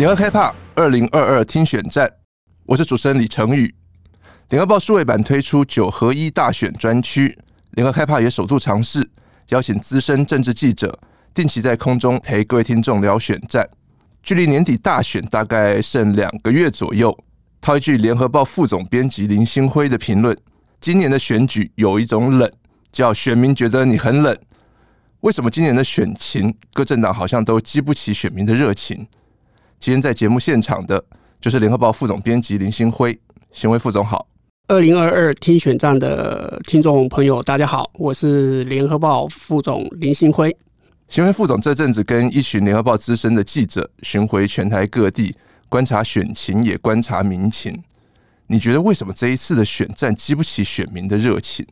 联合开帕二零二二听选战，我是主持人李成宇。联合报数位版推出九合一大选专区，联合开帕也首度尝试邀请资深政治记者定期在空中陪各位听众聊选战。距离年底大选大概剩两个月左右，套一句联合报副总编辑林星辉的评论：今年的选举有一种冷，叫选民觉得你很冷。为什么今年的选情各政党好像都激不起选民的热情？今天在节目现场的就是联合报副总编辑林兴辉，新辉副总好。二零二二听选战的听众朋友，大家好，我是联合报副总林兴辉。新辉副总这阵子跟一群联合报资深的记者巡回全台各地观察选情，也观察民情。你觉得为什么这一次的选战激不起选民的热情？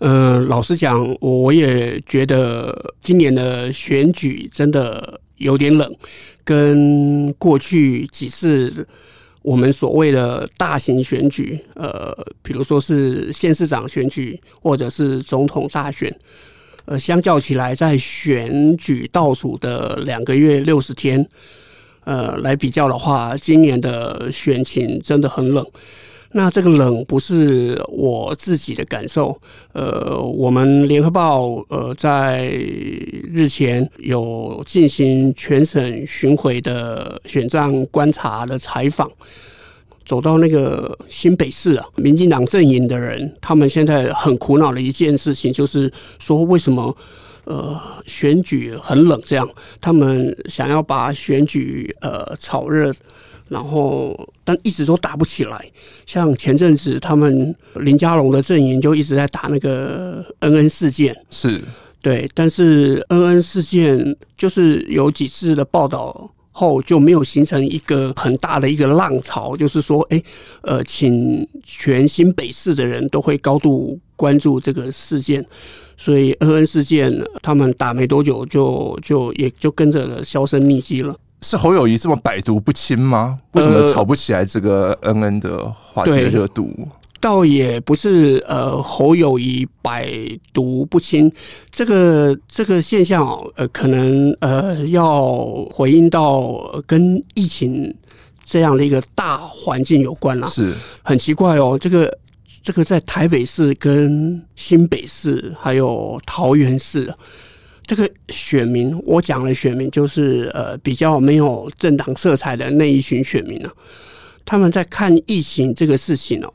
呃，老实讲，我也觉得今年的选举真的有点冷。跟过去几次我们所谓的大型选举，呃，比如说是县市长选举或者是总统大选，呃，相较起来，在选举倒数的两个月六十天，呃，来比较的话，今年的选情真的很冷。那这个冷不是我自己的感受，呃，我们联合报呃在日前有进行全省巡回的选战观察的采访，走到那个新北市啊，民进党阵营的人，他们现在很苦恼的一件事情，就是说为什么呃选举很冷这样，他们想要把选举呃炒热。然后，但一直都打不起来。像前阵子，他们林佳龙的阵营就一直在打那个恩恩事件，是对。但是恩恩事件就是有几次的报道后，就没有形成一个很大的一个浪潮，就是说，哎，呃，请全新北市的人都会高度关注这个事件。所以恩恩事件，他们打没多久就就也就跟着销声匿迹了。是侯友谊这么百毒不侵吗？为什么炒不起来这个恩恩的话题热度？呃、倒也不是呃侯友谊百毒不侵，这个这个现象呃可能呃要回应到跟疫情这样的一个大环境有关啦。是很奇怪哦，这个这个在台北市跟新北市还有桃园市。这个选民，我讲的选民就是呃比较没有政党色彩的那一群选民呢、啊。他们在看疫情这个事情哦，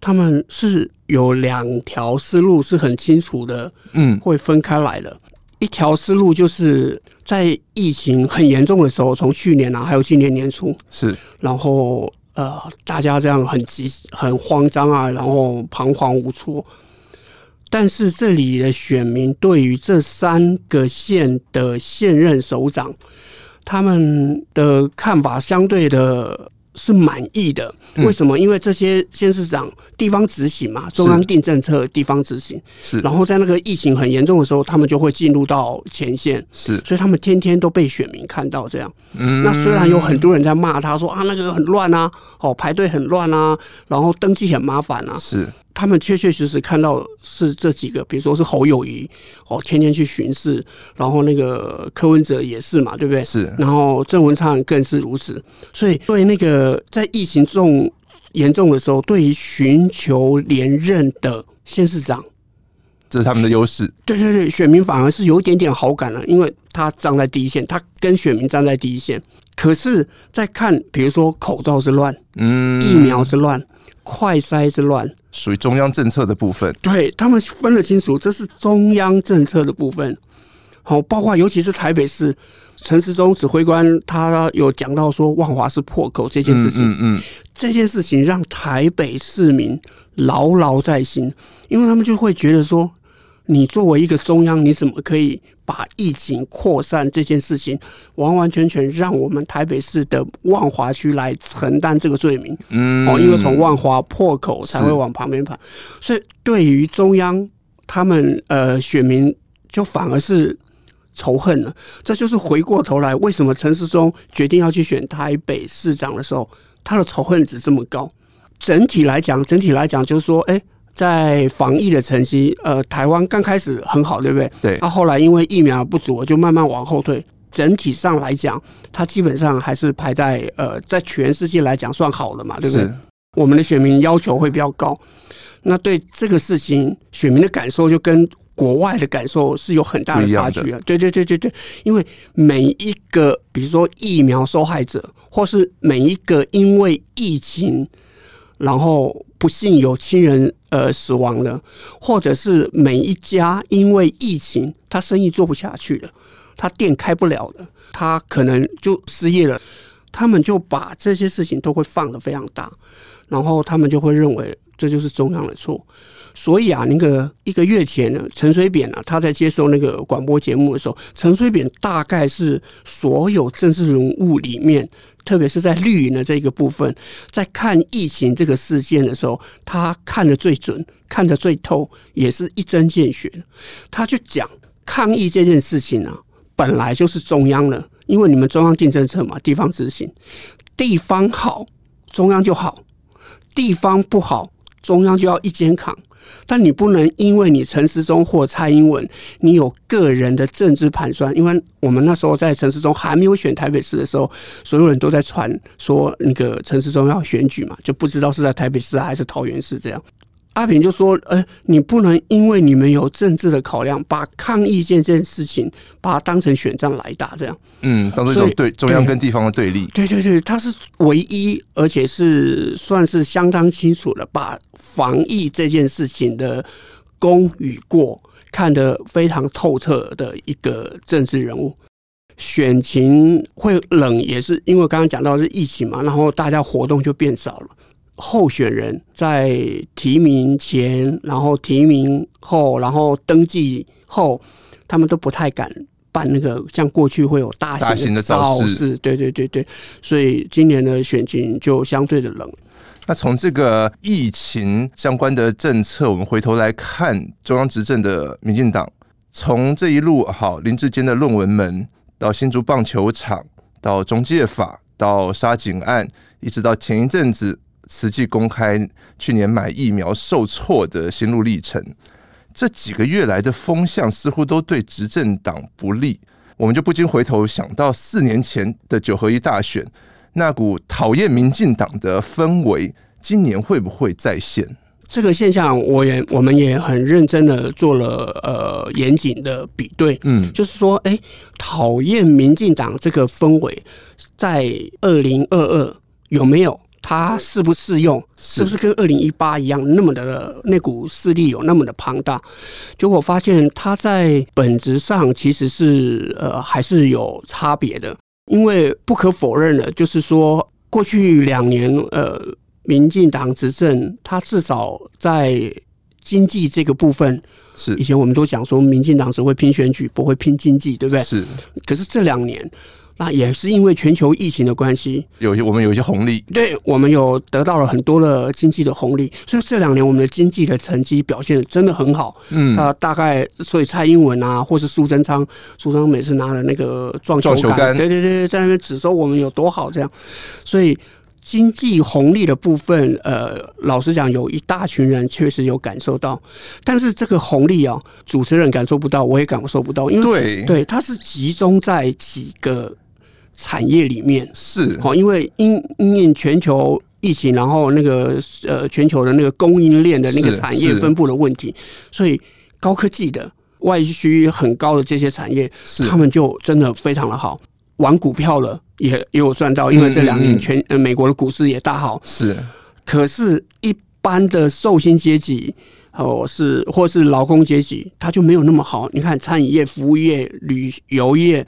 他们是有两条思路是很清楚的，嗯，会分开来的。一条思路就是在疫情很严重的时候，从去年啊，还有今年年初是，然后呃大家这样很急、很慌张啊，然后彷徨无措。但是这里的选民对于这三个县的现任首长，他们的看法相对的是满意的。为什么？因为这些县市长地方执行嘛，中央定政策，地方执行。是。然后在那个疫情很严重的时候，他们就会进入到前线。是。所以他们天天都被选民看到这样。嗯。那虽然有很多人在骂他说啊，那个很乱啊，哦，排队很乱啊，然后登记很麻烦啊。是。他们确确实实看到是这几个，比如说是侯友谊哦，天天去巡视，然后那个柯文哲也是嘛，对不对？是。然后郑文灿更是如此，所以对那个在疫情重严重的时候，对于寻求连任的县市长，这是他们的优势。对对对，选民反而是有一点点好感了，因为他站在第一线，他跟选民站在第一线。可是，在看，比如说口罩是乱，嗯，疫苗是乱。快筛之乱属于中央政策的部分，对，他们分得清楚，这是中央政策的部分。好，包括尤其是台北市陈时中指挥官，他有讲到说万华是破口这件事情，嗯嗯，这件事情让台北市民牢牢在心，因为他们就会觉得说。你作为一个中央，你怎么可以把疫情扩散这件事情完完全全让我们台北市的万华区来承担这个罪名？嗯，哦，因为从万华破口才会往旁边跑，所以对于中央，他们呃选民就反而是仇恨了。这就是回过头来，为什么陈世忠决定要去选台北市长的时候，他的仇恨值这么高？整体来讲，整体来讲就是说，哎。在防疫的成绩，呃，台湾刚开始很好，对不对？对。那、啊、后来因为疫苗不足，就慢慢往后退。整体上来讲，它基本上还是排在呃，在全世界来讲算好的嘛，对不对？我们的选民要求会比较高，那对这个事情，选民的感受就跟国外的感受是有很大的差距啊。对对对对对，因为每一个，比如说疫苗受害者，或是每一个因为疫情，然后不幸有亲人呃死亡了，或者是每一家因为疫情他生意做不下去了，他店开不了了，他可能就失业了，他们就把这些事情都会放得非常大。然后他们就会认为这就是中央的错，所以啊，那个一个月前呢，陈水扁啊，他在接受那个广播节目的时候，陈水扁大概是所有政治人物里面，特别是在绿营的这个部分，在看疫情这个事件的时候，他看得最准，看得最透，也是一针见血。他就讲抗疫这件事情啊，本来就是中央的，因为你们中央定政策嘛，地方执行，地方好，中央就好。地方不好，中央就要一肩扛。但你不能因为你陈时中或蔡英文，你有个人的政治盘算。因为我们那时候在陈时中还没有选台北市的时候，所有人都在传说那个陈时中要选举嘛，就不知道是在台北市还是桃园市这样。阿平就说：“呃，你不能因为你们有政治的考量，把抗议这件事情把它当成选战来打，这样。嗯，当做一种对中央跟地方的对立。对对对，他是唯一，而且是算是相当清楚的，把防疫这件事情的功与过看得非常透彻的一个政治人物。选情会冷，也是因为刚刚讲到是疫情嘛，然后大家活动就变少了。”候选人在提名前，然后提名后，然后登记后，他们都不太敢办那个像过去会有大型的造势。对对对对，所以今年的选情就相对的冷。那从这个疫情相关的政策，我们回头来看中央执政的民进党，从这一路好林志坚的论文门，到新竹棒球场，到中介法，到杀警案，一直到前一阵子。慈济公开去年买疫苗受挫的心路历程，这几个月来的风向似乎都对执政党不利，我们就不禁回头想到四年前的九合一大选，那股讨厌民进党的氛围，今年会不会再现？这个现象，我也我们也很认真的做了呃严谨的比对，嗯，就是说，哎，讨厌民进党这个氛围，在二零二二有没有？它适不适用？是不是跟二零一八一样那么的那股势力有那么的庞大？结果发现它在本质上其实是呃还是有差别的，因为不可否认的，就是说过去两年呃民进党执政，它至少在经济这个部分是以前我们都讲说民进党只会拼选举，不会拼经济，对不对？是。可是这两年。那也是因为全球疫情的关系，有些我们有一些红利，对我们有得到了很多的经济的红利，所以这两年我们的经济的成绩表现真的很好。嗯，啊，大概所以蔡英文啊，或是苏贞昌，苏贞昌每次拿了那个撞球杆，对对对，在那边指说我们有多好这样，所以经济红利的部分，呃，老实讲，有一大群人确实有感受到，但是这个红利啊，主持人感受不到，我也感受不到，因为对对，它是集中在几个。产业里面是好，因为因因应全球疫情，然后那个呃全球的那个供应链的那个产业分布的问题，所以高科技的外需很高的这些产业，他们就真的非常的好。玩股票了也也有赚到，因为这两年全呃美国的股市也大好。是，可是，一般的受薪阶级哦是或是劳工阶级，他就没有那么好。你看餐饮业、服务业、旅游业。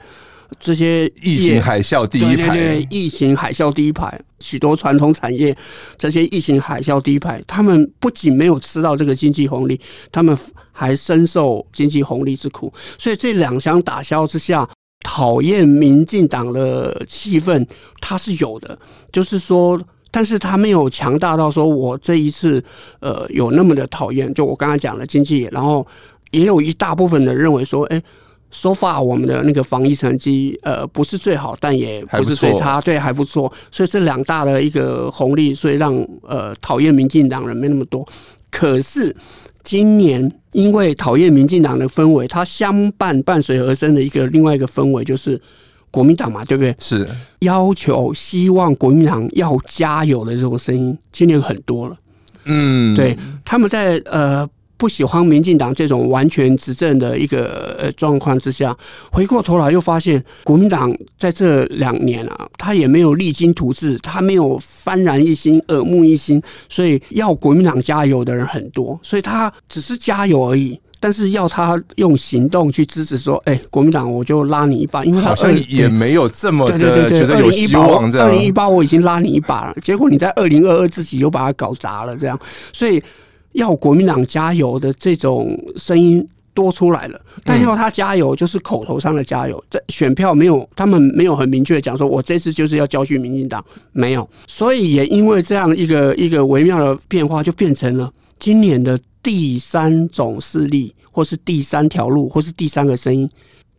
这些疫情海啸第一排，对对对，疫情海啸第一排，许多传统产业，这些疫情海啸第一排，他们不仅没有吃到这个经济红利，他们还深受经济红利之苦。所以这两相打消之下，讨厌民进党的气氛它是有的，就是说，但是他没有强大到说我这一次呃有那么的讨厌。就我刚才讲的经济，然后也有一大部分的认为说，哎。So far，我们的那个防疫成绩，呃，不是最好，但也不是最差，对，还不错。所以这两大的一个红利，所以让呃讨厌民进党人没那么多。可是今年因为讨厌民进党的氛围，它相伴伴随而生的一个另外一个氛围，就是国民党嘛，对不对？是要求希望国民党要加油的这种声音，今年很多了。嗯，对，他们在呃。不喜欢民进党这种完全执政的一个呃状况之下，回过头来又发现国民党在这两年啊，他也没有励精图治，他没有幡然一新、耳目一新，所以要国民党加油的人很多，所以他只是加油而已。但是要他用行动去支持说，哎、欸，国民党我就拉你一把，因为他好像也没有这么的觉得有希望这样。二零一八我已经拉你一把了，结果你在二零二二自己又把它搞砸了，这样，所以。要国民党加油的这种声音多出来了，但要他加油就是口头上的加油，这选票没有，他们没有很明确的讲说，我这次就是要教训民进党，没有，所以也因为这样一个一个微妙的变化，就变成了今年的第三种势力，或是第三条路，或是第三个声音，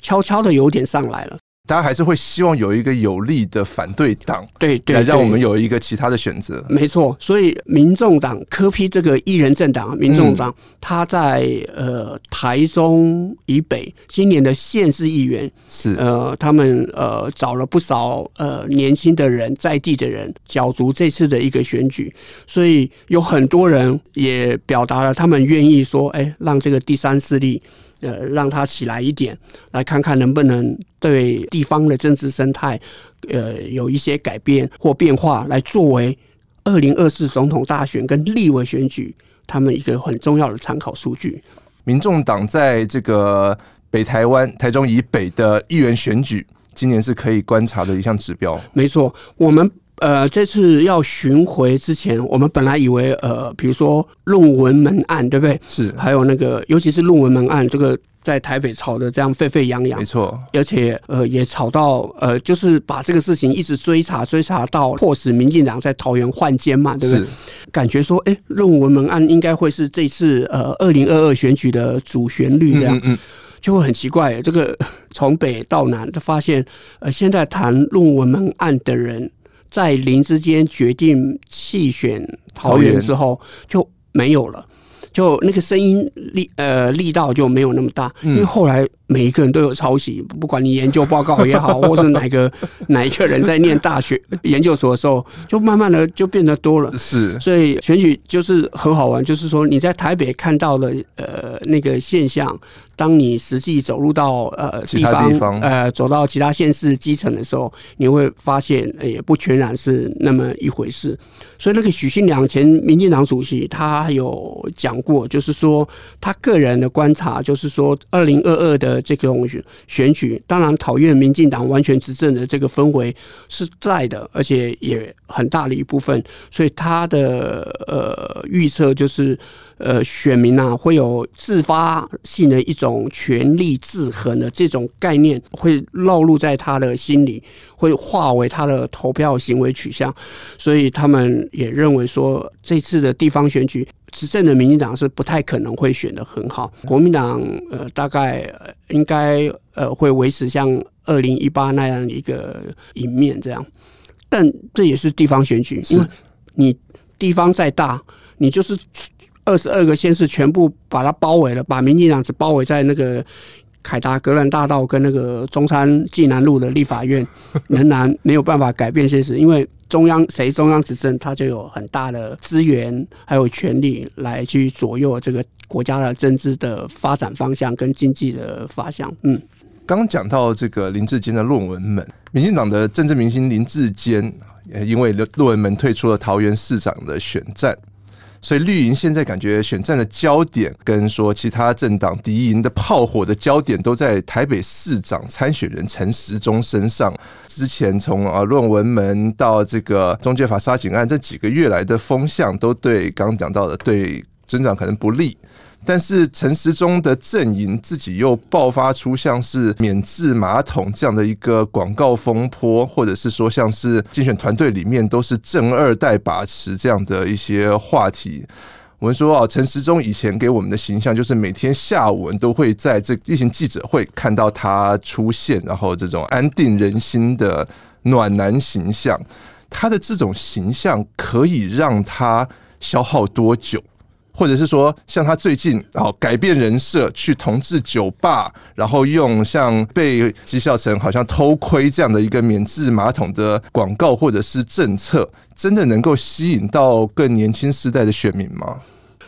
悄悄的有点上来了。大家还是会希望有一个有力的反对党，对对，来让我们有一个其他的选择。没错，所以民众党柯 P 这个一人政党，民众党他在呃台中以北今年的县市议员是呃他们呃找了不少呃年轻的人在地的人角逐这次的一个选举，所以有很多人也表达了他们愿意说，哎，让这个第三势力。呃，让它起来一点，来看看能不能对地方的政治生态，呃，有一些改变或变化，来作为二零二四总统大选跟立委选举他们一个很重要的参考数据。民众党在这个北台湾、台中以北的议员选举，今年是可以观察的一项指标。没错，我们。呃，这次要巡回之前，我们本来以为，呃，比如说论文门案，对不对？是。还有那个，尤其是论文门案，这个在台北吵得这样沸沸扬扬，没错。而且，呃，也吵到，呃，就是把这个事情一直追查，追查到迫使民进党在桃园换监嘛，对不对？感觉说，哎，论文门案应该会是这次呃二零二二选举的主旋律，这样，嗯，嗯，就会很奇怪。这个从北到南，就发现，呃，现在谈论文门案的人。在林之间决定弃选桃园之后，就没有了，就那个声音力呃力道就没有那么大，因为后来。每一个人都有抄袭，不管你研究报告也好，或是哪个 哪一个人在念大学研究所的时候，就慢慢的就变得多了。是，所以选举就是很好玩，就是说你在台北看到的呃那个现象，当你实际走入到呃地方，地方呃走到其他县市基层的时候，你会发现也不全然是那么一回事。所以那个许信良前民进党主席他有讲过，就是说他个人的观察，就是说二零二二的。这种选举，当然讨厌民进党完全执政的这个氛围是在的，而且也很大的一部分，所以他的呃预测就是，呃，选民啊会有自发性的一种权力制衡的这种概念会烙入在他的心里，会化为他的投票行为取向，所以他们也认为说这次的地方选举。执政的民进党是不太可能会选得很好，国民党呃大概应该呃会维持像二零一八那样一个赢面这样，但这也是地方选举，因为你地方再大，你就是二十二个县市全部把它包围了，把民进党只包围在那个凯达格兰大道跟那个中山纪南路的立法院，仍然没有办法改变现实，因为。中央谁中央执政，他就有很大的资源，还有权力来去左右这个国家的政治的发展方向跟经济的发向。嗯，刚讲到这个林志坚的论文门，民进党的政治明星林志坚，因为论文门退出了桃园市长的选战。所以绿营现在感觉选战的焦点，跟说其他政党敌营的炮火的焦点，都在台北市长参选人陈时中身上。之前从啊论文门到这个中介法杀警案，这几个月来的风向，都对刚刚讲到的对增长可能不利。但是陈时中的阵营自己又爆发出像是免治马桶这样的一个广告风波，或者是说像是竞选团队里面都是正二代把持这样的一些话题。我们说啊，陈时中以前给我们的形象就是每天下午我们都会在这例行记者会看到他出现，然后这种安定人心的暖男形象。他的这种形象可以让他消耗多久？或者是说像他最近哦改变人设去同志酒吧，然后用像被讥笑成好像偷窥这样的一个免治马桶的广告或者是政策，真的能够吸引到更年轻时代的选民吗？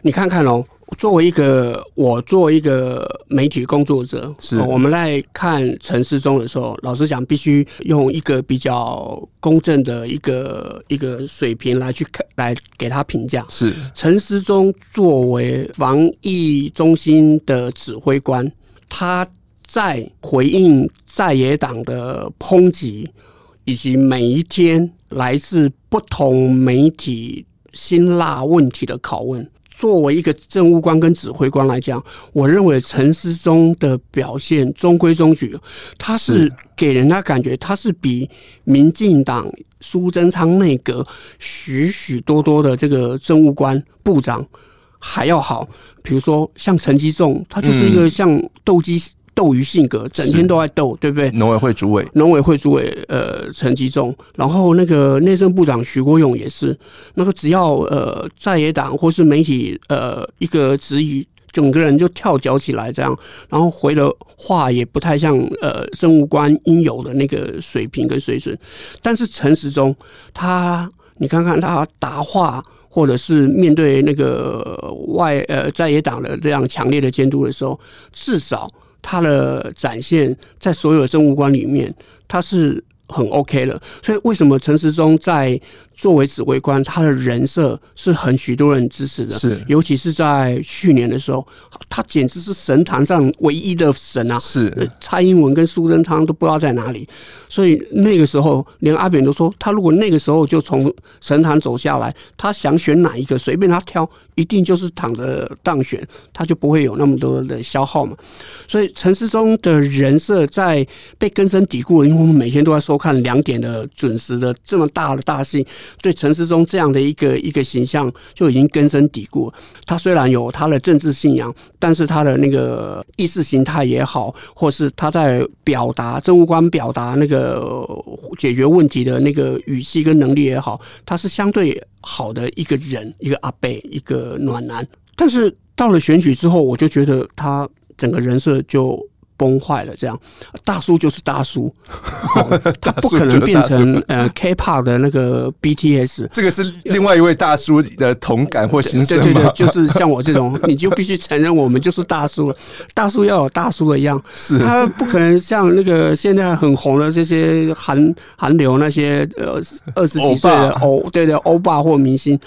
你看看哦。作为一个我作为一个媒体工作者，是我们来看陈思中的时候，老实讲，必须用一个比较公正的一个一个水平来去看，来给他评价。是陈思中作为防疫中心的指挥官，他在回应在野党的抨击，以及每一天来自不同媒体辛辣问题的拷问。作为一个政务官跟指挥官来讲，我认为陈思忠的表现中规中矩，他是给人家感觉他是比民进党苏贞昌内阁许许多多的这个政务官部长还要好。比如说像陈吉仲，他就是一个像斗鸡。斗鱼性格，整天都在斗，对不对？农委会主委，农委会主委，呃，陈吉仲，然后那个内政部长徐国勇也是，那个只要呃在野党或是媒体呃一个质疑，整个人就跳脚起来这样，然后回的话也不太像呃政务官应有的那个水平跟水准。但是陈时中他，你看看他答话，或者是面对那个外呃在野党的这样强烈的监督的时候，至少。他的展现在所有的政务官里面，他是很 OK 的。所以为什么陈时中在作为指挥官，他的人设是很许多人支持的，是尤其是在去年的时候，他简直是神坛上唯一的神啊！是蔡英文跟苏贞昌都不知道在哪里，所以那个时候连阿扁都说，他如果那个时候就从神坛走下来，他想选哪一个，随便他挑，一定就是躺着当选，他就不会有那么多的消耗嘛。所以陈世忠的人设在被根深蒂固了，因为我们每天都在收看两点的准时的这么大的大戏。对陈时中这样的一个一个形象就已经根深蒂固。他虽然有他的政治信仰，但是他的那个意识形态也好，或是他在表达政务官表达那个解决问题的那个语气跟能力也好，他是相对好的一个人，一个阿伯，一个暖男。但是到了选举之后，我就觉得他整个人设就。崩坏了，这样大叔就是大叔，他不可能变成呃 K-pop 的那个 BTS。这个是另外一位大叔的同感或心声吗？对对对，就是像我这种，你就必须承认我们就是大叔了。大叔要有大叔的样，是他不可能像那个现在很红的这些韩韩流那些呃二十几岁的欧对对欧巴或明星。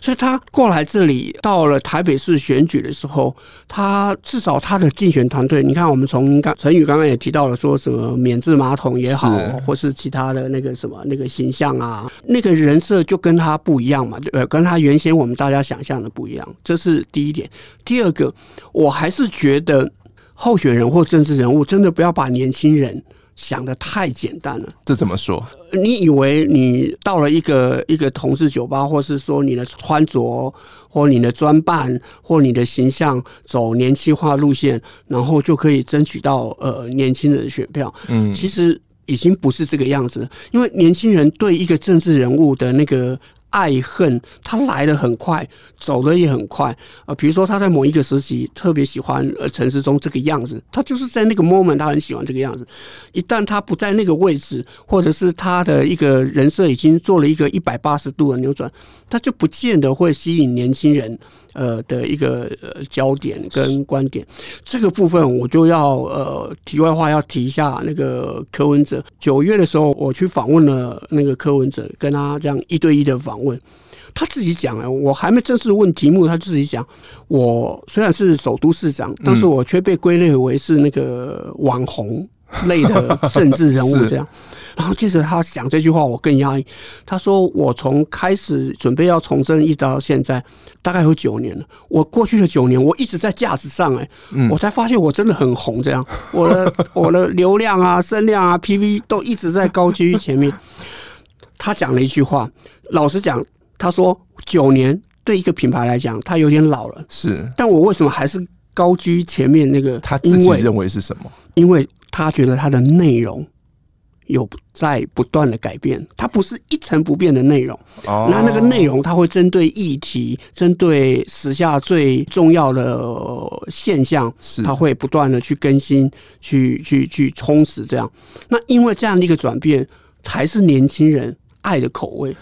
所以他过来这里到了台北市选举的时候，他至少他的竞选团队，你看我们从刚陈宇刚刚也提到了，说什么免治马桶也好，或是其他的那个什么那个形象啊，那个人设就跟他不一样嘛，对，跟他原先我们大家想象的不一样，这是第一点。第二个，我还是觉得候选人或政治人物真的不要把年轻人想的太简单了。这怎么说？你以为你到了一个一个同志酒吧，或是说你的穿着，或你的装扮，或你的形象走年轻化路线，然后就可以争取到呃年轻人的选票？嗯，其实已经不是这个样子，因为年轻人对一个政治人物的那个。爱恨，他来的很快，走的也很快啊。比如说，他在某一个时期特别喜欢呃陈时中这个样子，他就是在那个 moment 他很喜欢这个样子。一旦他不在那个位置，或者是他的一个人设已经做了一个一百八十度的扭转，他就不见得会吸引年轻人呃的一个呃焦点跟观点。这个部分我就要呃题外话要提一下那个柯文哲。九月的时候，我去访问了那个柯文哲，跟他这样一对一的访。问他自己讲哎，我还没正式问题目，他自己讲。我虽然是首都市长，但是我却被归类为是那个网红类的政治人物 这样。然后接着他讲这句话，我更压抑。他说：“我从开始准备要从政，一直到现在，大概有九年了。我过去的九年，我一直在架子上，哎，我才发现我真的很红。这样，我的我的流量啊、声量啊、PV 都一直在高居于前面。”他讲了一句话，老实讲，他说九年对一个品牌来讲，他有点老了。是，但我为什么还是高居前面？那个他自己认为是什么？因为他觉得他的内容有在不断的改变，它不是一成不变的内容。哦，那那个内容，它会针对议题，针对时下最重要的现象，是它会不断的去更新，去去去充实这样。那因为这样的一个转变，才是年轻人爱的口味。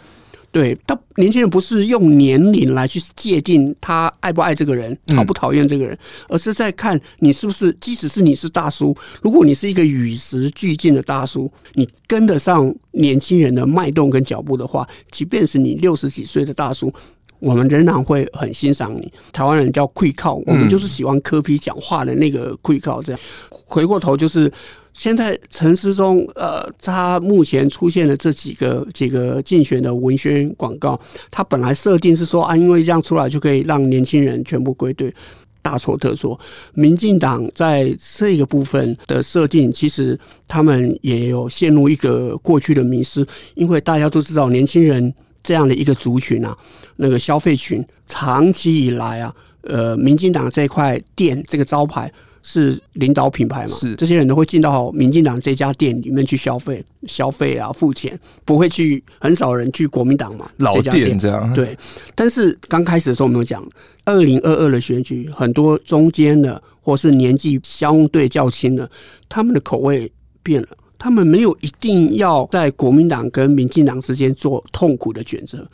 对，他年轻人不是用年龄来去界定他爱不爱这个人，讨不讨厌这个人，而是在看你是不是，即使是你是大叔，如果你是一个与时俱进的大叔，你跟得上年轻人的脉动跟脚步的话，即便是你六十几岁的大叔，我们仍然会很欣赏你。台湾人叫跪靠，我们就是喜欢科皮讲话的那个跪靠。这样回过头就是。现在陈时中，呃，他目前出现的这几个几个竞选的文宣广告，他本来设定是说啊，因为这样出来就可以让年轻人全部归队，大错特错。民进党在这个部分的设定，其实他们也有陷入一个过去的迷思，因为大家都知道，年轻人这样的一个族群啊，那个消费群，长期以来啊，呃，民进党这块店这个招牌。是领导品牌嘛？是这些人都会进到民进党这家店里面去消费、消费啊，付钱，不会去，很少人去国民党嘛。老店这样对。但是刚开始的时候，我们有讲，二零二二的选举，很多中间的或是年纪相对较轻的，他们的口味变了。他们没有一定要在国民党跟民进党之间做痛苦的选择，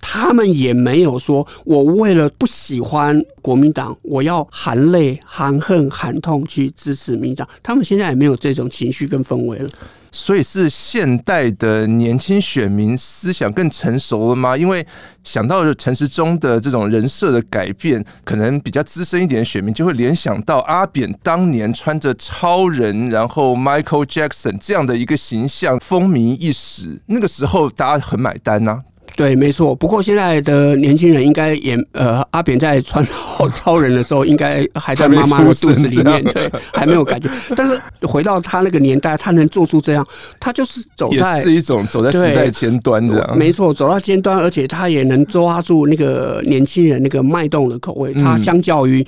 他们也没有说我为了不喜欢国民党，我要含泪、含恨、含痛去支持民进党。他们现在也没有这种情绪跟氛围了。所以是现代的年轻选民思想更成熟了吗？因为想到陈时中的这种人设的改变，可能比较资深一点的选民就会联想到阿扁当年穿着超人，然后 Michael Jackson 这样的一个形象风靡一时，那个时候大家很买单呐、对，没错。不过现在的年轻人应该也呃，阿扁在穿超超人的时候，应该 还在妈妈的肚子里面，对，还没有感觉。但是回到他那个年代，他能做出这样，他就是走在也是一种走在时代尖端这样。没错，走到尖端，而且他也能抓住那个年轻人那个脉动的口味。他相较于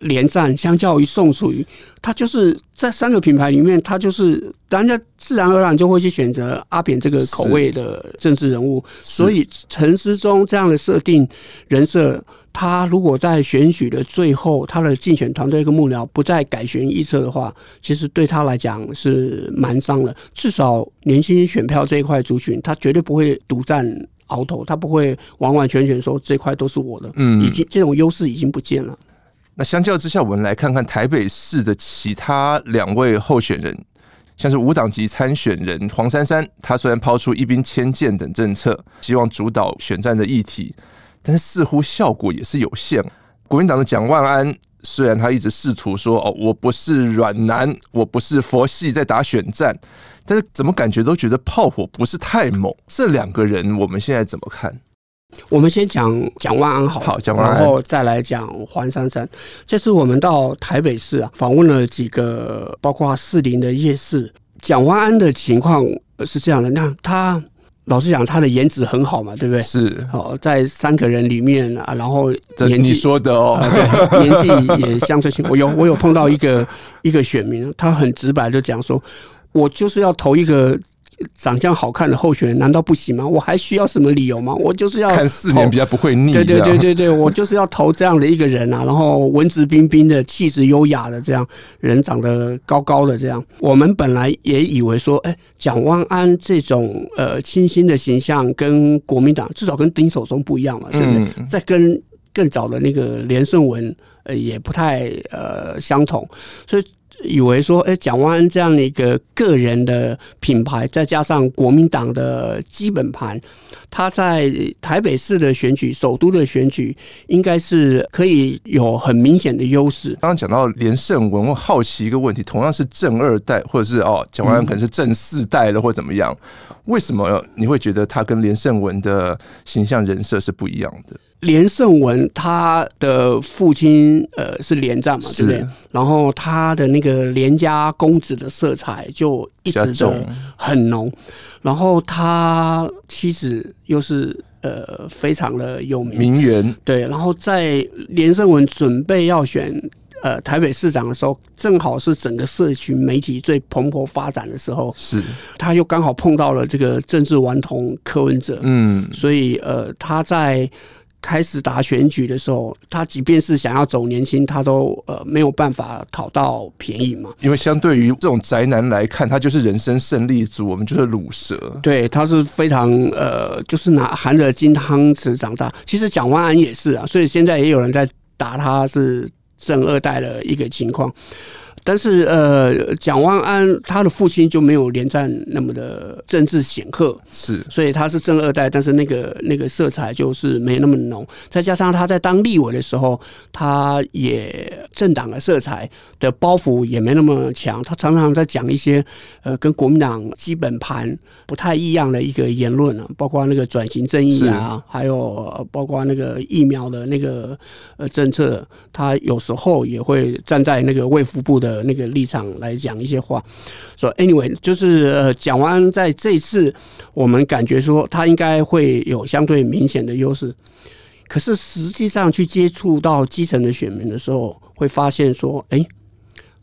连战，相较于宋楚瑜。他就是在三个品牌里面，他就是大家自然而然就会去选择阿扁这个口味的政治人物。所以陈思忠这样的设定人设，他如果在选举的最后，他的竞选团队跟幕僚不再改弦易辙的话，其实对他来讲是蛮伤的。至少年轻选票这一块族群，他绝对不会独占鳌头，他不会完完全全说这块都是我的。嗯，已经这种优势已经不见了。那相较之下，我们来看看台北市的其他两位候选人，像是无党籍参选人黄珊珊，他虽然抛出一兵千剑等政策，希望主导选战的议题，但是似乎效果也是有限。国民党的蒋万安，虽然他一直试图说哦，我不是软男，我不是佛系在打选战，但是怎么感觉都觉得炮火不是太猛。这两个人，我们现在怎么看？我们先讲蒋万安好，好，蒋万安，然后再来讲黄珊珊。这次我们到台北市啊，访问了几个，包括士林的夜市。蒋万安的情况是这样的，那他老实讲，他的颜值很好嘛，对不对？是，好，在三个人里面啊，然后年纪你说的哦，对，年纪也相对轻。我有我有碰到一个一个选民，他很直白就讲说，我就是要投一个。长相好看的候选人难道不行吗？我还需要什么理由吗？我就是要看四年比较不会腻。对对对对对，我就是要投这样的一个人啊，然后文质彬彬的、气质优雅的这样人，长得高高的这样。我们本来也以为说，哎，蒋万安这种呃清新的形象跟国民党至少跟丁守中不一样嘛，对不对？再跟更早的那个连胜文呃也不太呃相同，所以。以为说，哎，蒋万安这样的一个个人的品牌，再加上国民党的基本盘，他在台北市的选举、首都的选举，应该是可以有很明显的优势。刚刚讲到连胜文，我好奇一个问题，同样是正二代，或者是哦，蒋万安可能是正四代了，或怎么样？为什么你会觉得他跟连胜文的形象人设是不一样的？连胜文他的父亲呃是连战嘛，对不对？然后他的那个连家公子的色彩就一直都很浓，然后他妻子又是呃非常的有名。名媛，对。然后在连胜文准备要选呃台北市长的时候，正好是整个社群媒体最蓬勃发展的时候，是。他又刚好碰到了这个政治顽童柯文哲，嗯，所以呃他在。开始打选举的时候，他即便是想要走年轻，他都呃没有办法讨到便宜嘛。因为相对于这种宅男来看，他就是人生胜利组，我们就是卤蛇。对，他是非常呃，就是拿含着金汤匙长大。其实蒋万安也是啊，所以现在也有人在打他是正二代的一个情况。但是，呃，蒋万安他的父亲就没有连战那么的政治显赫，是，所以他是正二代，但是那个那个色彩就是没那么浓。再加上他在当立委的时候，他也政党的色彩的包袱也没那么强，他常常在讲一些呃跟国民党基本盘不太一样的一个言论啊，包括那个转型正义啊，还有包括那个疫苗的那个呃政策，他有时候也会站在那个卫福部的。那个立场来讲一些话，说 anyway，就是呃，蒋万安在这次我们感觉说他应该会有相对明显的优势，可是实际上去接触到基层的选民的时候，会发现说，哎，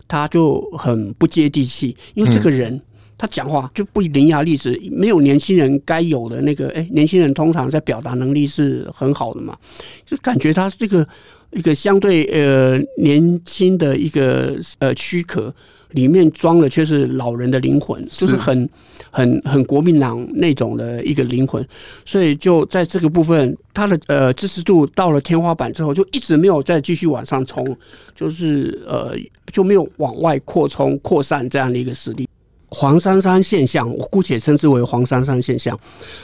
他就很不接地气，因为这个人他讲话就不伶牙俐齿，没有年轻人该有的那个，哎，年轻人通常在表达能力是很好的嘛，就感觉他这个。一个相对呃年轻的一个呃躯壳，里面装的却是老人的灵魂，就是很很很国民党那种的一个灵魂，所以就在这个部分，他的呃支持度到了天花板之后，就一直没有再继续往上冲，就是呃就没有往外扩充扩散这样的一个实力。黄珊珊现象，我姑且称之为黄珊珊现象。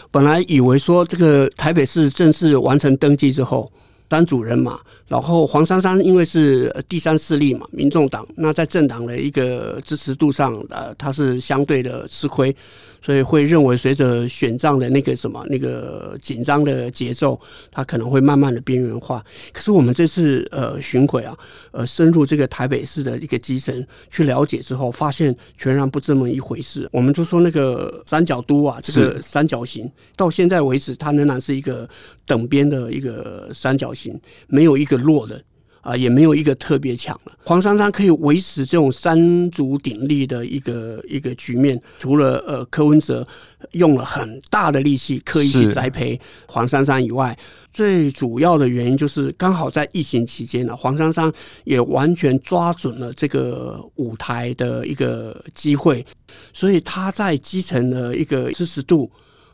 本来以为说这个台北市正式完成登记之后。单主人嘛，然后黄珊珊因为是第三势力嘛，民众党，那在政党的一个支持度上，呃，他是相对的吃亏，所以会认为随着选战的那个什么那个紧张的节奏，他可能会慢慢的边缘化。可是我们这次呃巡回啊，呃深入这个台北市的一个基层去了解之后，发现全然不这么一回事。我们就说那个三角都啊，这个三角形到现在为止，它仍然是一个等边的一个三角形。没有一个弱的啊，也没有一个特别强的。黄珊珊可以维持这种三足鼎立的一个一个局面，除了呃柯文哲用了很大的力气刻意去栽培黄珊珊以外，最主要的原因就是刚好在疫情期间呢，黄珊珊也完全抓准了这个舞台的一个机会，所以他在基层的一个支持度。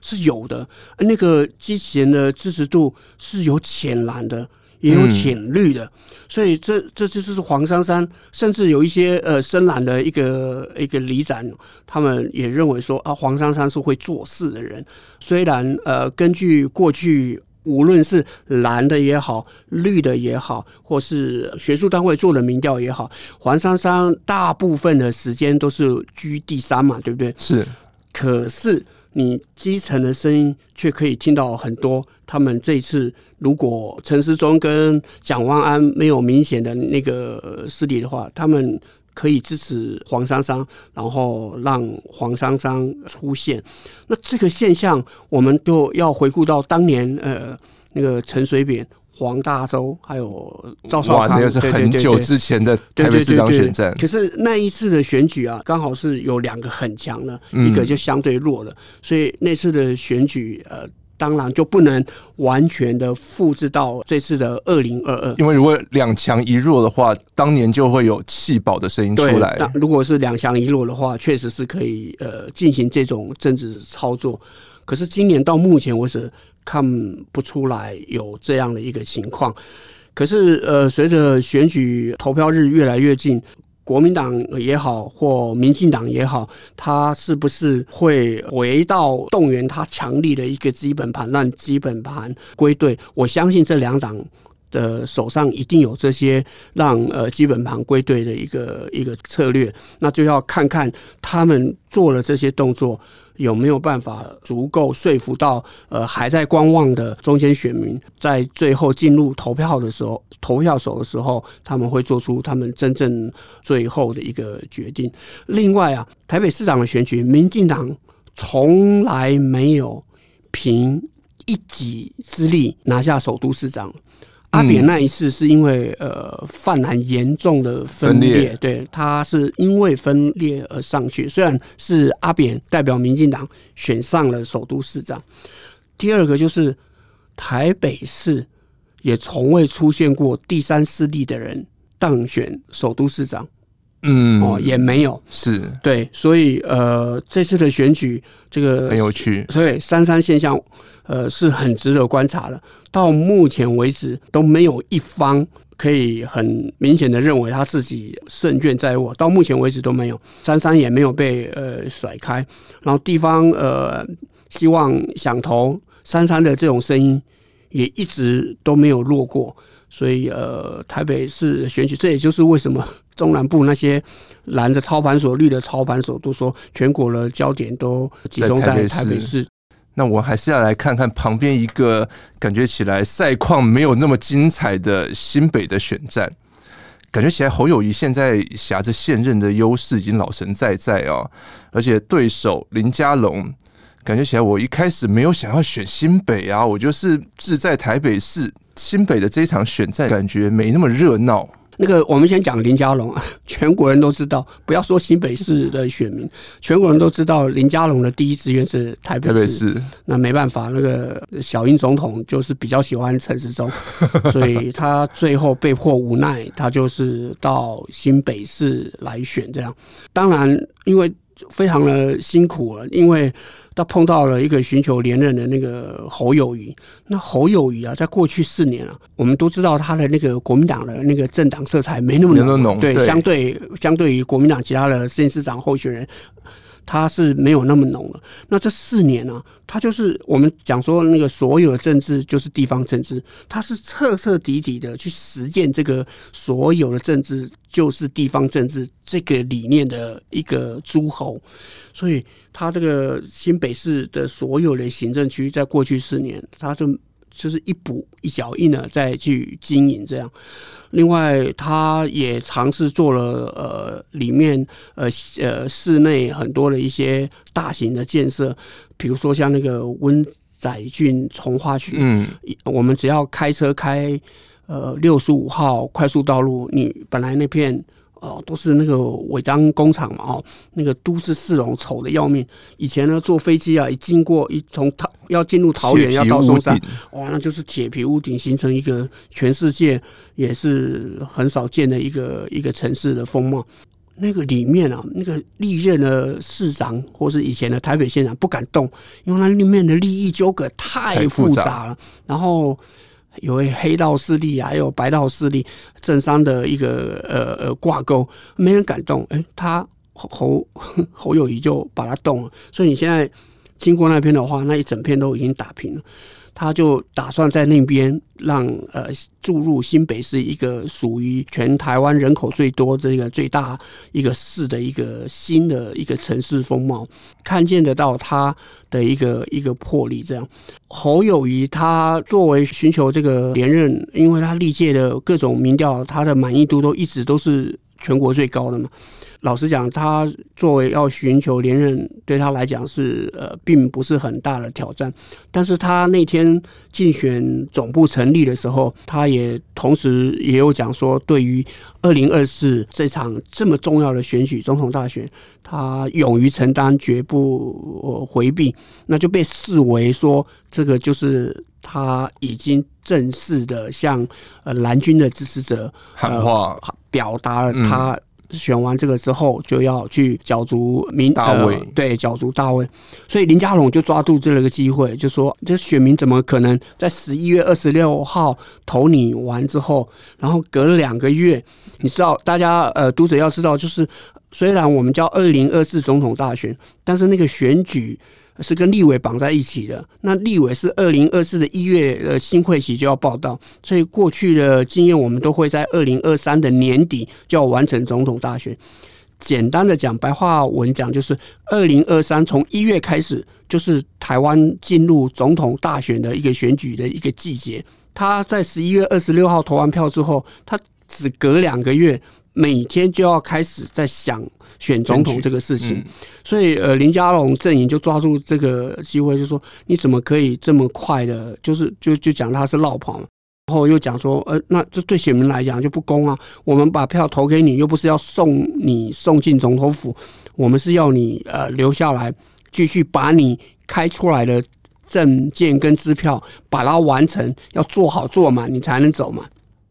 是有的，那个机器人的支持度是有浅蓝的，也有浅绿的，嗯、所以这这就是黄珊珊，甚至有一些呃深蓝的一个一个里长，他们也认为说啊，黄珊珊是会做事的人。虽然呃，根据过去无论是蓝的也好，绿的也好，或是学术单位做的民调也好，黄珊珊大部分的时间都是居第三嘛，对不对？是，可是。你基层的声音却可以听到很多。他们这一次如果陈时中跟蒋万安没有明显的那个势力的话，他们可以支持黄珊珊，然后让黄珊珊出现。那这个现象，我们就要回顾到当年呃那个陈水扁。黄大洲还有赵少康，那个是很久之前的台北市长选战。可是那一次的选举啊，刚好是有两个很强的，一个就相对弱的，所以那次的选举，呃，当然就不能完全的复制到这次的二零二二。因为如果两强一弱的话，当年就会有弃保的声音出来。那如果是两强一弱的话，确实是可以呃进行这种政治操作。可是今年到目前为止。看不出来有这样的一个情况，可是呃，随着选举投票日越来越近，国民党也好或民进党也好，他是不是会回到动员他强力的一个基本盘，让基本盘归队？我相信这两党的手上一定有这些让呃基本盘归队的一个一个策略，那就要看看他们做了这些动作。有没有办法足够说服到呃还在观望的中间选民，在最后进入投票的时候，投票手的时候，他们会做出他们真正最后的一个决定。另外啊，台北市长的选举，民进党从来没有凭一己之力拿下首都市长。阿扁那一次是因为呃泛蓝严重的分裂，分裂对，他是因为分裂而上去。虽然是阿扁代表民进党选上了首都市长，第二个就是台北市也从未出现过第三势力的人当选首都市长。嗯，哦，也没有，是。对，所以呃，这次的选举这个很有趣，所以三三现象呃是很值得观察的。到目前为止都没有一方可以很明显的认为他自己胜券在握，到目前为止都没有，三三也没有被呃甩开，然后地方呃希望想投三三的这种声音也一直都没有落过。所以，呃，台北市选举，这也就是为什么 中南部那些蓝的操盘手、绿的操盘手都说，全国的焦点都集中在台北市。那我还是要来看看旁边一个感觉起来赛况没有那么精彩的新北的选战。感觉起来侯友谊现在挟着现任的优势，已经老神在在哦，而且对手林佳龙。感觉起来，我一开始没有想要选新北啊，我就是志在台北市。新北的这一场选战，感觉没那么热闹。那个，我们先讲林佳龙啊，全国人都知道，不要说新北市的选民，全国人都知道林佳龙的第一志愿是台北市。台北市。那没办法，那个小英总统就是比较喜欢陈时中，所以他最后被迫无奈，他就是到新北市来选这样。当然，因为。非常的辛苦了，因为他碰到了一个寻求连任的那个侯友谊。那侯友谊啊，在过去四年啊，我们都知道他的那个国民党的那个政党色彩没那么浓，对，相对相对于国民党其他的县市长候选人。他是没有那么浓了。那这四年呢、啊，他就是我们讲说那个所有的政治就是地方政治，他是彻彻底底的去实践这个所有的政治就是地方政治这个理念的一个诸侯。所以他这个新北市的所有的行政区，在过去四年，他就。就是一补一脚印的再去经营这样，另外他也尝试做了呃里面呃呃室内很多的一些大型的建设，比如说像那个温载郡从化区，嗯，我们只要开车开呃六十五号快速道路，你本来那片。哦，都是那个违章工厂嘛，哦，那个都市市容丑的要命。以前呢，坐飞机啊，一经过一从桃要进入桃园要到松山，哇，那就是铁皮屋顶，形成一个全世界也是很少见的一个一个城市的风貌。那个里面啊，那个历任的市长或是以前的台北县长不敢动，因为那里面的利益纠葛太复杂了，然后。有黑道势力，还有白道势力，政商的一个呃呃挂钩，没人敢动。哎、他侯 侯友谊就把他动了，所以你现在经过那片的话，那一整片都已经打平了。他就打算在那边让呃注入新北市一个属于全台湾人口最多这个最大一个市的一个新的一个城市风貌，看见得到他的一个一个魄力。这样，侯友谊他作为寻求这个连任，因为他历届的各种民调，他的满意度都一直都是全国最高的嘛。老实讲，他作为要寻求连任，对他来讲是呃，并不是很大的挑战。但是他那天竞选总部成立的时候，他也同时也有讲说，对于二零二四这场这么重要的选举，总统大选，他勇于承担，绝不回避。那就被视为说，这个就是他已经正式的向呃蓝军的支持者喊话，表达了他。嗯选完这个之后，就要去角逐民大位，呃，对，角逐大位。所以林佳龙就抓住这个机会，就说：这选民怎么可能在十一月二十六号投你完之后，然后隔了两个月？你知道，大家呃读者要知道，就是虽然我们叫二零二四总统大选，但是那个选举。是跟立委绑在一起的。那立委是二零二四的一月呃新会期就要报到，所以过去的经验，我们都会在二零二三的年底就要完成总统大选。简单的讲，白话文讲就是二零二三从一月开始，就是台湾进入总统大选的一个选举的一个季节。他在十一月二十六号投完票之后，他只隔两个月。每天就要开始在想选总统这个事情，所以呃，林佳龙阵营就抓住这个机会，就说你怎么可以这么快的，就是就就讲他是落跑嘛。然后又讲说，呃，那这对选民来讲就不公啊！我们把票投给你，又不是要送你送进总统府，我们是要你呃留下来，继续把你开出来的证件跟支票把它完成，要做好做满，你才能走嘛。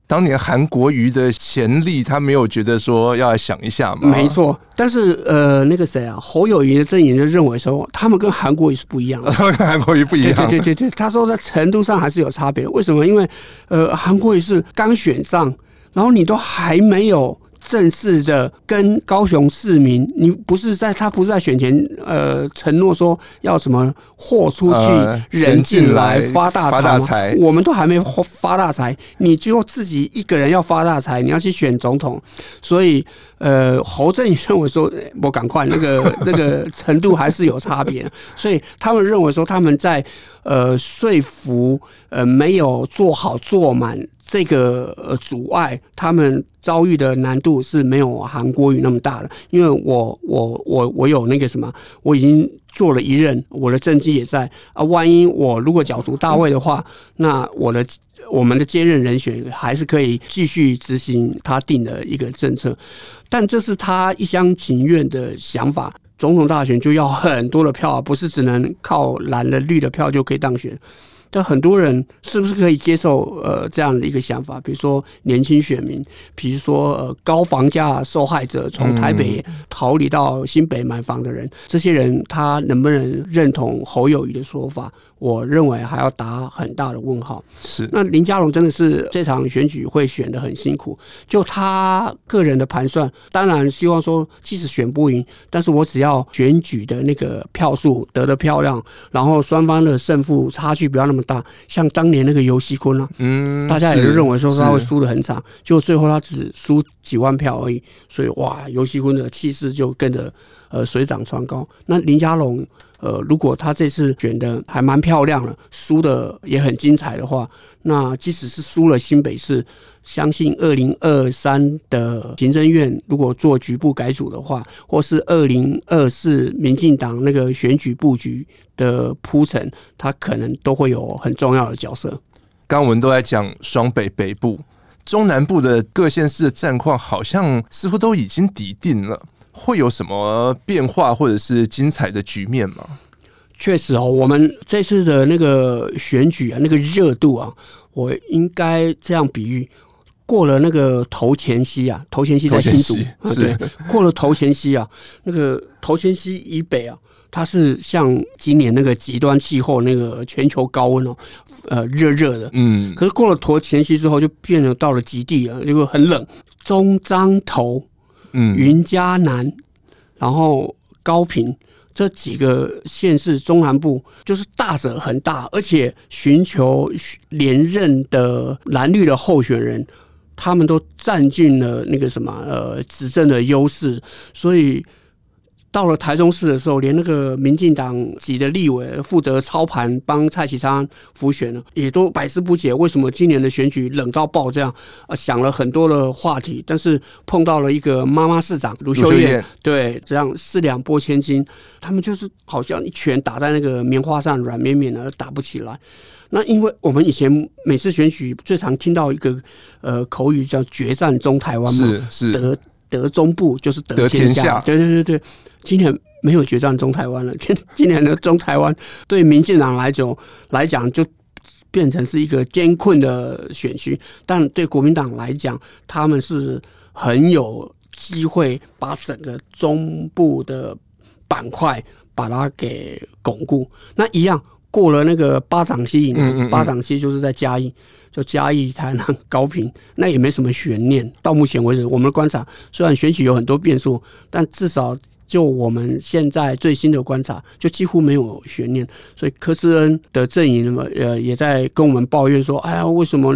当年韩国瑜的潜力，他没有觉得说要想一下吗？没错，但是呃，那个谁啊，侯友谊的阵营就认为说，他们跟韩国瑜是不一样的，跟 韩国瑜不一样。对对对对，他说在程度上还是有差别。为什么？因为呃，韩国瑜是刚选上，然后你都还没有。正式的跟高雄市民，你不是在他不是在选前呃承诺说要什么货出去人进来发大财，我们都还没发大财，你就自己一个人要发大财，你要去选总统，所以呃侯正宇认为说我赶快那个 那个程度还是有差别，所以他们认为说他们在呃说服呃没有做好做满。这个呃阻碍，他们遭遇的难度是没有韩国语那么大的，因为我我我我有那个什么，我已经做了一任，我的政绩也在啊。万一我如果角逐大位的话，那我的我们的接任人选还是可以继续执行他定的一个政策，但这是他一厢情愿的想法。总统大选就要很多的票，不是只能靠蓝的绿的票就可以当选。但很多人是不是可以接受呃这样的一个想法？比如说年轻选民，比如说呃高房价受害者，从台北逃离到新北买房的人，这些人他能不能认同侯友谊的说法？我认为还要打很大的问号。是，那林佳龙真的是这场选举会选得很辛苦。就他个人的盘算，当然希望说，即使选不赢，但是我只要选举的那个票数得得漂亮，然后双方的胜负差距不要那么大。像当年那个游锡堃啊，嗯，大家也是认为说他会输得很惨，就最后他只输几万票而已。所以哇，游锡堃的气势就跟着呃水涨船高。那林佳龙。呃，如果他这次选的还蛮漂亮的，输的也很精彩的话，那即使是输了新北市，相信二零二三的行政院如果做局部改组的话，或是二零二四民进党那个选举布局的铺陈，他可能都会有很重要的角色。刚我们都在讲双北北部、中南部的各县市的战况，好像似乎都已经底定了。会有什么变化或者是精彩的局面吗？确实哦，我们这次的那个选举啊，那个热度啊，我应该这样比喻：过了那个头前夕啊，头前夕在新竹啊，对，过了头前夕啊，那个头前夕以北啊，它是像今年那个极端气候那个全球高温哦，呃，热热的，嗯，可是过了头前夕之后，就变得到了极地了，就很冷，中彰投。嗯，云嘉南，然后高平这几个县市中南部，就是大者很大，而且寻求连任的蓝绿的候选人，他们都占尽了那个什么呃执政的优势，所以。到了台中市的时候，连那个民进党籍的立委负责操盘帮蔡其昌辅选呢，也都百思不解，为什么今年的选举冷到爆这样？啊，想了很多的话题，但是碰到了一个妈妈市长卢秀燕，对，这样四两拨千斤，他们就是好像一拳打在那个棉花上，软绵绵的打不起来。那因为我们以前每次选举最常听到一个呃口语叫“决战中台湾”嘛，是是得得中部就是得天下，对对对对。今年没有决战中台湾了。今 今年的中台湾对民进党来讲来讲，就变成是一个艰困的选区；但对国民党来讲，他们是很有机会把整个中部的板块把它给巩固。那一样过了那个八掌溪，八掌溪就是在嘉义，就嘉义、台南、高频，那也没什么悬念。到目前为止，我们的观察虽然选举有很多变数，但至少。就我们现在最新的观察，就几乎没有悬念，所以柯志恩的阵营嘛，呃，也在跟我们抱怨说：“哎呀，为什么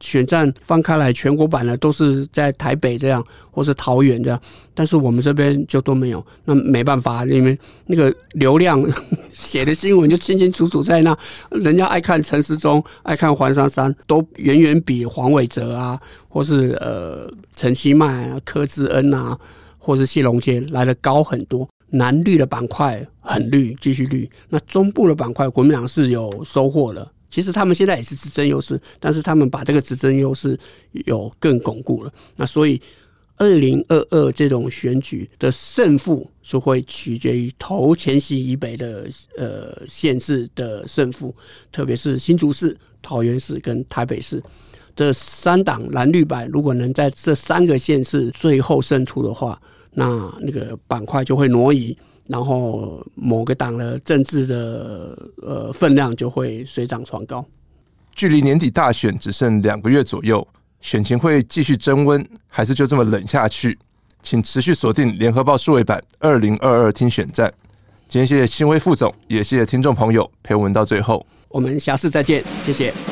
选战翻开来，全国版的都是在台北这样，或是桃园这样，但是我们这边就都没有？那没办法，因为那个流量 写的新闻就清清楚楚在那，人家爱看陈时中，爱看黄珊珊，都远远比黄伟哲啊，或是呃陈其迈啊、柯志恩啊。”或是谢龙介来的高很多，蓝绿的板块很绿，继续绿。那中部的板块，国民党是有收获的，其实他们现在也是执政优势，但是他们把这个执政优势有更巩固了。那所以，二零二二这种选举的胜负是会取决于头前溪以北的呃县市的胜负，特别是新竹市、桃园市跟台北市。这三党蓝绿白，如果能在这三个县市最后胜出的话，那那个板块就会挪移，然后某个党的政治的呃分量就会水涨船高。距离年底大选只剩两个月左右，选情会继续升温，还是就这么冷下去？请持续锁定联合报数位版二零二二听选战。今天谢谢新威副总，也谢谢听众朋友陪我们到最后。我们下次再见，谢谢。